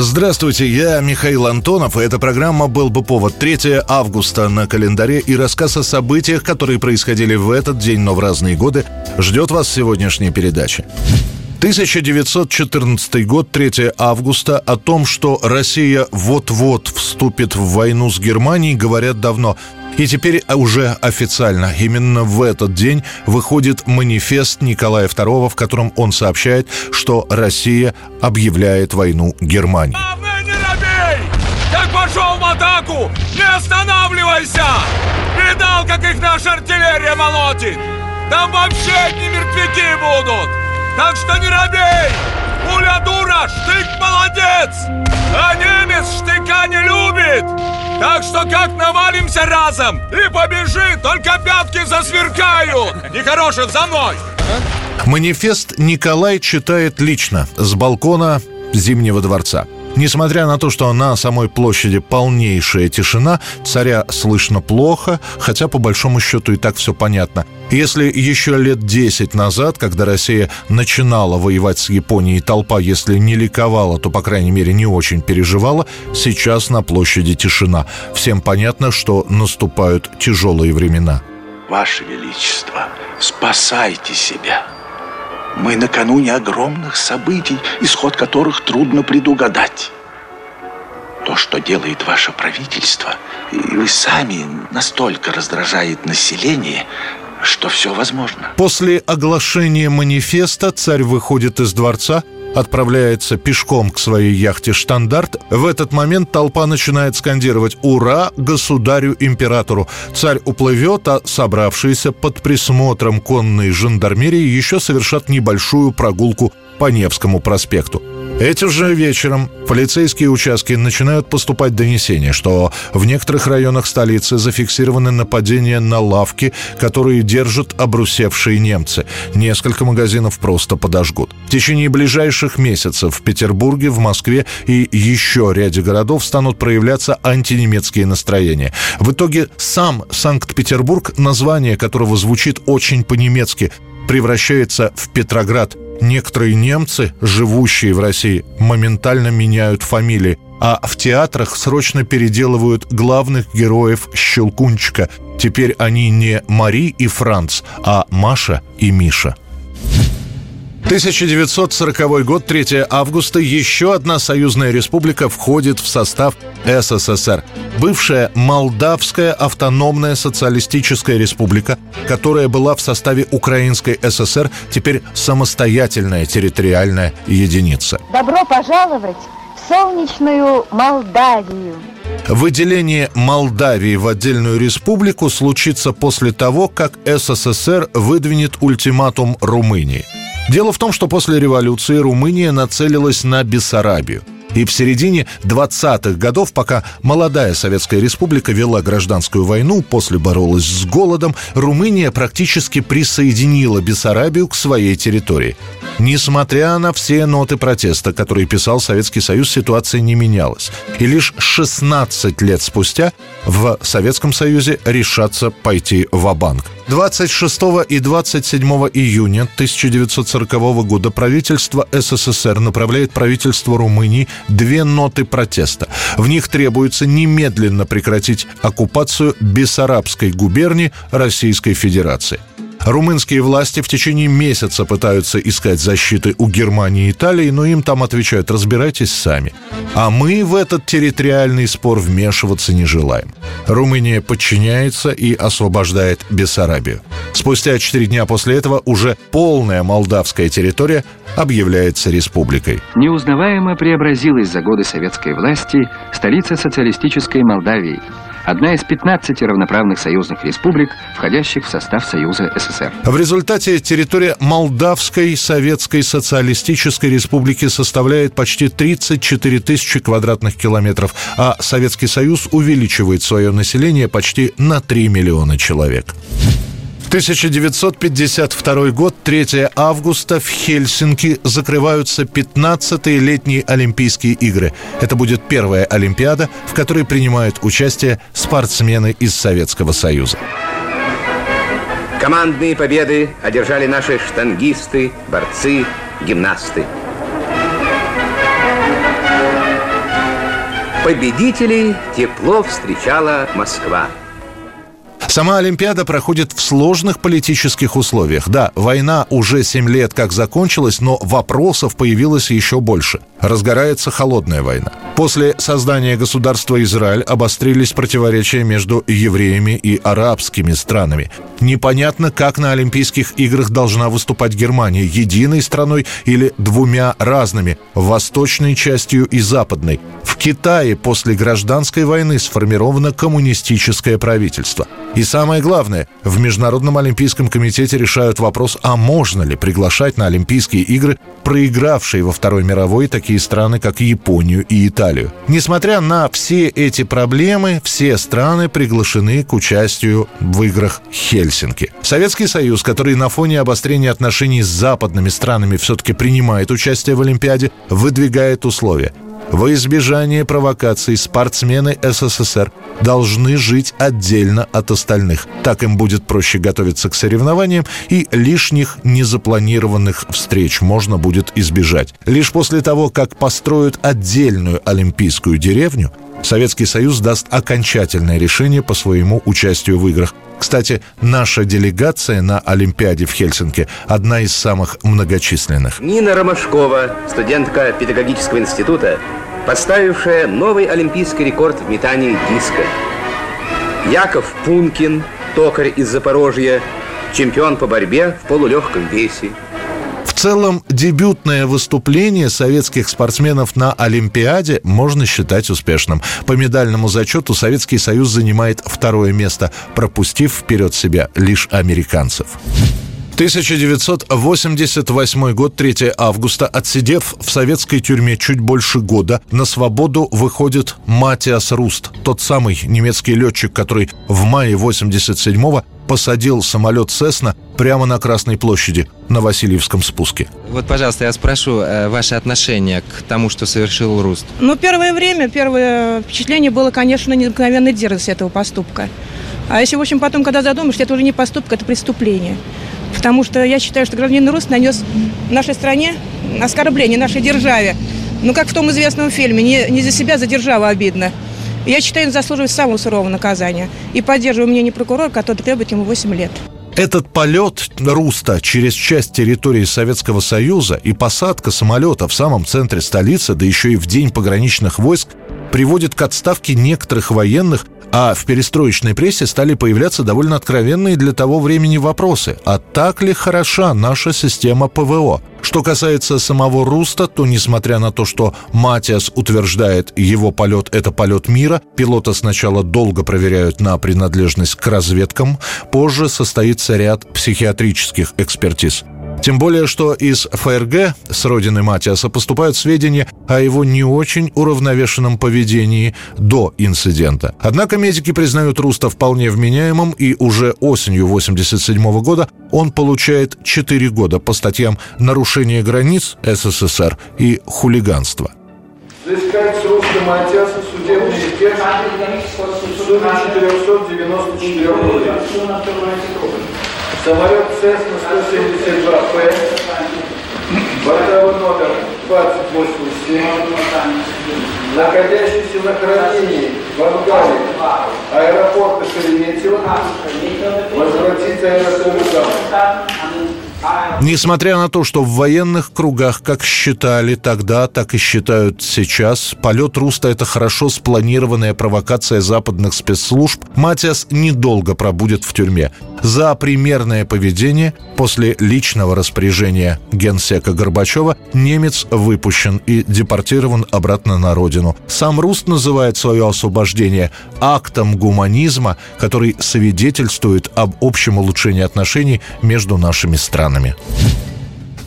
Здравствуйте, я Михаил Антонов, и эта программа «Был бы повод». 3 августа на календаре и рассказ о событиях, которые происходили в этот день, но в разные годы, ждет вас сегодняшняя передача. 1914 год, 3 августа. О том, что Россия вот-вот вступит в войну с Германией, говорят давно. И теперь уже официально, именно в этот день выходит манифест Николая II, в котором он сообщает, что Россия объявляет войну Германии. Не робей! Как пошел в атаку, не останавливайся! Видал, как их наша артиллерия молотит? Там вообще одни мертвяки будут! Так что не робей! Пуля дура, штык молодец! А немец штыка не любит! Так что как навалимся разом и побежи, только пятки засверкают! Нехороший за мной! Манифест Николай читает лично с балкона Зимнего дворца. Несмотря на то, что на самой площади полнейшая тишина, царя слышно плохо, хотя по большому счету и так все понятно. Если еще лет 10 назад, когда Россия начинала воевать с Японией, толпа, если не ликовала, то, по крайней мере, не очень переживала, сейчас на площади тишина. Всем понятно, что наступают тяжелые времена. Ваше Величество, спасайте себя. Мы накануне огромных событий, исход которых трудно предугадать. То, что делает ваше правительство, и вы сами настолько раздражает население, что все возможно. После оглашения манифеста царь выходит из дворца, отправляется пешком к своей яхте «Штандарт». В этот момент толпа начинает скандировать «Ура! Государю-императору!». Царь уплывет, а собравшиеся под присмотром конной жандармерии еще совершат небольшую прогулку по Невскому проспекту. Этим же вечером в полицейские участки начинают поступать донесения, что в некоторых районах столицы зафиксированы нападения на лавки, которые держат обрусевшие немцы. Несколько магазинов просто подожгут. В течение ближайших месяцев в Петербурге, в Москве и еще ряде городов станут проявляться антинемецкие настроения. В итоге сам Санкт-Петербург, название которого звучит очень по-немецки, превращается в Петроград. Некоторые немцы, живущие в России, моментально меняют фамилии, а в театрах срочно переделывают главных героев Щелкунчика. Теперь они не Мари и Франц, а Маша и Миша. 1940 год, 3 августа, еще одна союзная республика входит в состав СССР. Бывшая Молдавская автономная социалистическая республика, которая была в составе Украинской ССР, теперь самостоятельная территориальная единица. Добро пожаловать в солнечную Молдавию. Выделение Молдавии в отдельную республику случится после того, как СССР выдвинет ультиматум Румынии – Дело в том, что после революции Румыния нацелилась на Бессарабию. И в середине 20-х годов, пока молодая Советская Республика вела гражданскую войну, после боролась с голодом, Румыния практически присоединила Бессарабию к своей территории. Несмотря на все ноты протеста, которые писал Советский Союз, ситуация не менялась. И лишь 16 лет спустя в Советском Союзе решатся пойти в банк 26 и 27 июня 1940 года правительство СССР направляет правительству Румынии две ноты протеста. В них требуется немедленно прекратить оккупацию Бессарабской губернии Российской Федерации. Румынские власти в течение месяца пытаются искать защиты у Германии и Италии, но им там отвечают «разбирайтесь сами». А мы в этот территориальный спор вмешиваться не желаем. Румыния подчиняется и освобождает Бессарабию. Спустя четыре дня после этого уже полная молдавская территория объявляется республикой. Неузнаваемо преобразилась за годы советской власти столица социалистической Молдавии – одна из 15 равноправных союзных республик, входящих в состав Союза СССР. В результате территория Молдавской Советской Социалистической Республики составляет почти 34 тысячи квадратных километров, а Советский Союз увеличивает свое население почти на 3 миллиона человек. 1952 год, 3 августа в Хельсинки закрываются 15-е летние Олимпийские игры. Это будет первая Олимпиада, в которой принимают участие спортсмены из Советского Союза. Командные победы одержали наши штангисты, борцы, гимнасты. Победителей тепло встречала Москва. Сама Олимпиада проходит в сложных политических условиях. Да, война уже 7 лет как закончилась, но вопросов появилось еще больше. Разгорается холодная война. После создания государства Израиль обострились противоречия между евреями и арабскими странами. Непонятно, как на Олимпийских играх должна выступать Германия, единой страной или двумя разными, восточной частью и западной. В Китае после гражданской войны сформировано коммунистическое правительство. И самое главное, в Международном Олимпийском комитете решают вопрос, а можно ли приглашать на Олимпийские игры проигравшие во Второй мировой такие страны, как Японию и Италию. Несмотря на все эти проблемы, все страны приглашены к участию в играх Хельсинки. Советский Союз, который на фоне обострения отношений с западными странами все-таки принимает участие в Олимпиаде, выдвигает условия. Во избежание провокаций спортсмены СССР должны жить отдельно от остальных. Так им будет проще готовиться к соревнованиям, и лишних незапланированных встреч можно будет избежать. Лишь после того, как построят отдельную олимпийскую деревню, Советский Союз даст окончательное решение по своему участию в играх. Кстати, наша делегация на Олимпиаде в Хельсинки одна из самых многочисленных. Нина Ромашкова, студентка педагогического института, поставившая новый олимпийский рекорд в метании диска. Яков Пункин, токарь из Запорожья, чемпион по борьбе в полулегком весе – целом, дебютное выступление советских спортсменов на Олимпиаде можно считать успешным. По медальному зачету Советский Союз занимает второе место, пропустив вперед себя лишь американцев. 1988 год, 3 августа. Отсидев в советской тюрьме чуть больше года, на свободу выходит Матиас Руст, тот самый немецкий летчик, который в мае 87-го посадил самолет «Сесна» прямо на Красной площади на Васильевском спуске. Вот, пожалуйста, я спрошу э, ваше отношение к тому, что совершил Руст. Ну, первое время, первое впечатление было, конечно, необыкновенной дерзость этого поступка. А если, в общем, потом, когда задумаешься, это уже не поступок, это преступление. Потому что я считаю, что гражданин Руст нанес нашей стране оскорбление, нашей державе. Ну, как в том известном фильме, не, не за себя, за державу обидно. Я считаю, он заслуживает самого сурового наказания. И поддерживаю мнение прокурора, который требует ему 8 лет. Этот полет Руста через часть территории Советского Союза и посадка самолета в самом центре столицы, да еще и в день пограничных войск, приводит к отставке некоторых военных а в перестроечной прессе стали появляться довольно откровенные для того времени вопросы. А так ли хороша наша система ПВО? Что касается самого Руста, то несмотря на то, что Матиас утверждает, его полет – это полет мира, пилота сначала долго проверяют на принадлежность к разведкам, позже состоится ряд психиатрических экспертиз. Тем более, что из ФРГ с родины Матиаса поступают сведения о его не очень уравновешенном поведении до инцидента. Однако медики признают Руста вполне вменяемым, и уже осенью 1987 года он получает 4 года по статьям «Нарушение границ СССР» и «Хулиганство». Взыскать с Руста Матиаса судебный эксперт в сумме 494 рублей. Самолет Cessna 172P, бортовой номер 287, находящийся на хранении в ангаре аэропорта Шереметьево, возвратится аэропорту Несмотря на то, что в военных кругах, как считали тогда, так и считают сейчас, полет Руста – это хорошо спланированная провокация западных спецслужб, Матиас недолго пробудет в тюрьме. За примерное поведение после личного распоряжения генсека Горбачева немец выпущен и депортирован обратно на родину. Сам Руст называет свое освобождение актом гуманизма, который свидетельствует об общем улучшении отношений между нашими странами странами.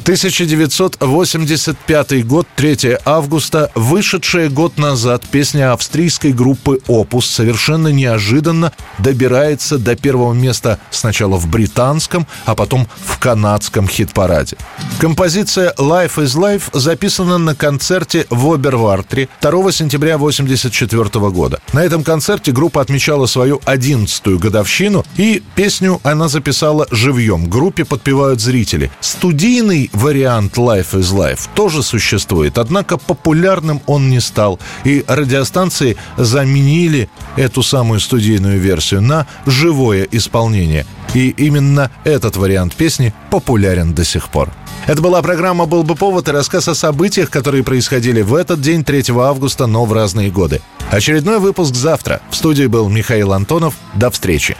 1985 год, 3 августа, вышедшая год назад песня австрийской группы «Опус» совершенно неожиданно добирается до первого места сначала в британском, а потом в канадском хит-параде. Композиция «Life is Life» записана на концерте в Обервартре 2 сентября 1984 года. На этом концерте группа отмечала свою 11-ю годовщину, и песню она записала живьем. Группе подпевают зрители. Студийный вариант Life is Life тоже существует, однако популярным он не стал, и радиостанции заменили эту самую студийную версию на живое исполнение. И именно этот вариант песни популярен до сих пор. Это была программа «Был бы повод» и рассказ о событиях, которые происходили в этот день, 3 августа, но в разные годы. Очередной выпуск завтра. В студии был Михаил Антонов. До встречи.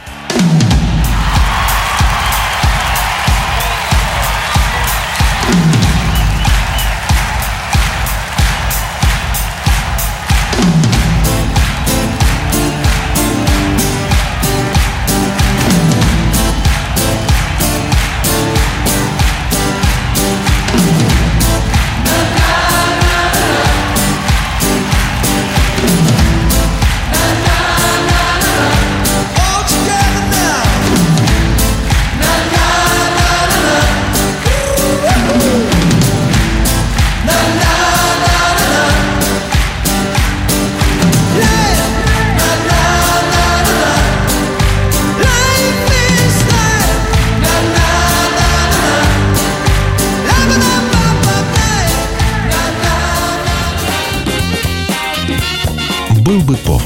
Был бы повод.